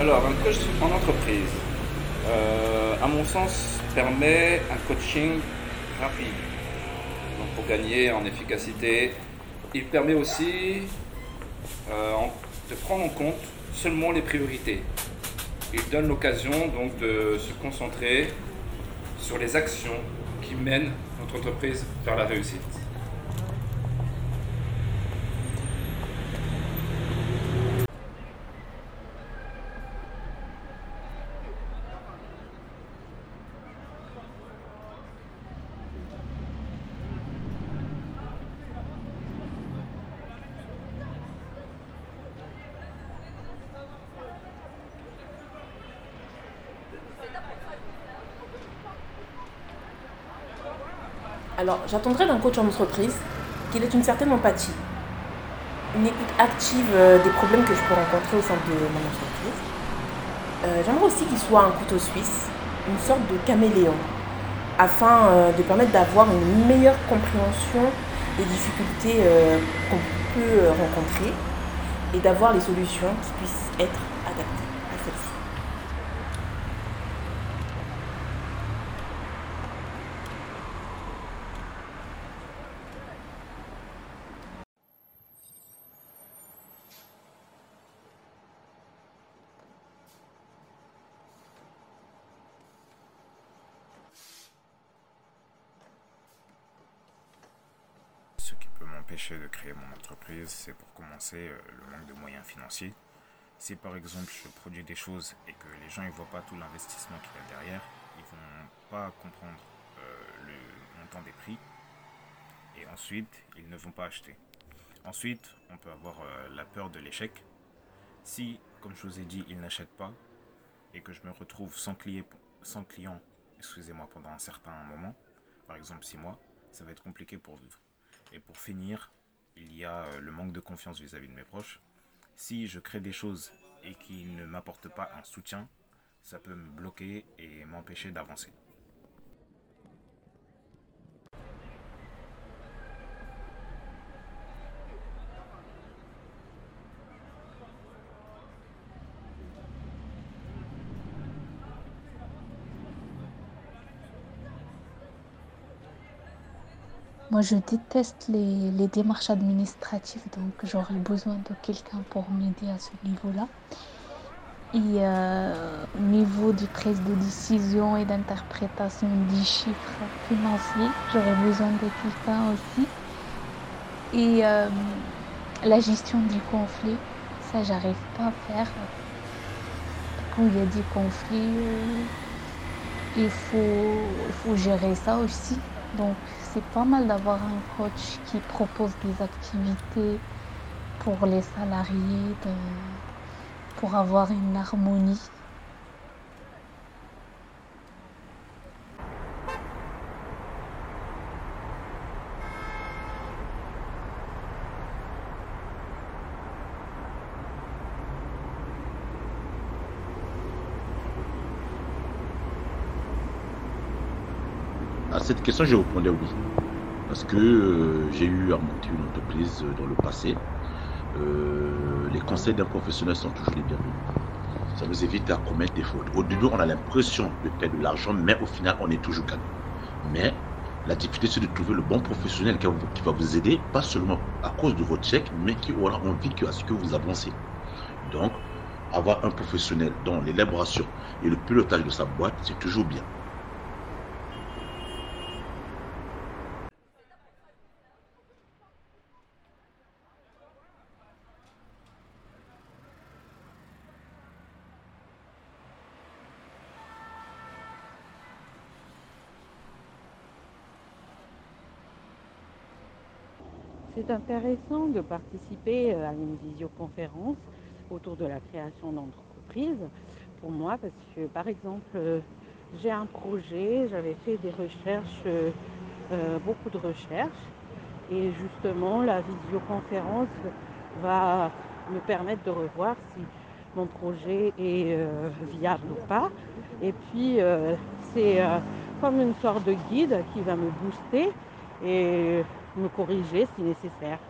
Alors, un coach en entreprise, euh, à mon sens, permet un coaching rapide. Donc, pour gagner en efficacité, il permet aussi euh, de prendre en compte seulement les priorités. Il donne l'occasion de se concentrer sur les actions qui mènent notre entreprise vers la réussite. Alors, j'attendrai d'un coach en entreprise qu'il ait une certaine empathie, une écoute active euh, des problèmes que je peux rencontrer au sein de mon entreprise. Euh, j'aimerais aussi qu'il soit un couteau suisse, une sorte de caméléon, afin euh, de permettre d'avoir une meilleure compréhension des difficultés qu'on peut rencontrer et d'avoir les solutions qui puissent être de créer mon entreprise, c'est pour commencer euh, le manque de moyens financiers. Si par exemple je produis des choses et que les gens ne voient pas tout l'investissement qu'il y a derrière, ils vont pas comprendre euh, le montant des prix et ensuite ils ne vont pas acheter. Ensuite, on peut avoir euh, la peur de l'échec. Si, comme je vous ai dit, ils n'achètent pas et que je me retrouve sans client, sans client excusez-moi, pendant un certain moment, par exemple 6 mois, ça va être compliqué pour vivre. Et pour finir, il y a euh, le manque de confiance vis-à-vis de mes proches. Si je crée des choses et qui ne m'apportent pas un soutien, ça peut me bloquer et m'empêcher d'avancer. Moi, je déteste les, démarches administratives, donc j'aurais besoin de quelqu'un pour m'aider à ce niveau-là. Et euh, au niveau du prise de décision et d'interprétation des chiffres financiers, j'aurais besoin de quelqu'un aussi. Et euh, la gestion du conflit, ça, j'arrive pas à faire. Quand il y a des conflits, euh, il, faut, il faut gérer ça aussi. Donc c'est pas mal d'avoir un coach qui propose des activités pour les salariés, pour avoir une harmonie À cette question, je répondais oui. Parce que euh, j'ai eu à monter une entreprise dans le passé. Euh, les conseils d'un professionnel sont toujours les bienvenus. Ça nous évite à commettre des fautes. Au début, on a l'impression de perdre de l'argent, mais au final, on est toujours gagnant. Mais la difficulté, c'est de trouver le bon professionnel qui va vous aider, pas seulement à cause de votre chèque, mais qui aura envie à ce que vous avancez. Donc, avoir un professionnel dans l'élaboration et le pilotage de sa boîte, c'est toujours bien. C'est intéressant de participer euh, à une visioconférence autour de la création d'entreprise pour moi parce que par exemple euh, j'ai un projet, j'avais fait des recherches, euh, beaucoup de recherches. Et justement la visioconférence va me permettre de revoir si mon projet est viable ou pas. Et puis c'est comme une sorte de guide qui va me booster. Et me corriger si nécessaire.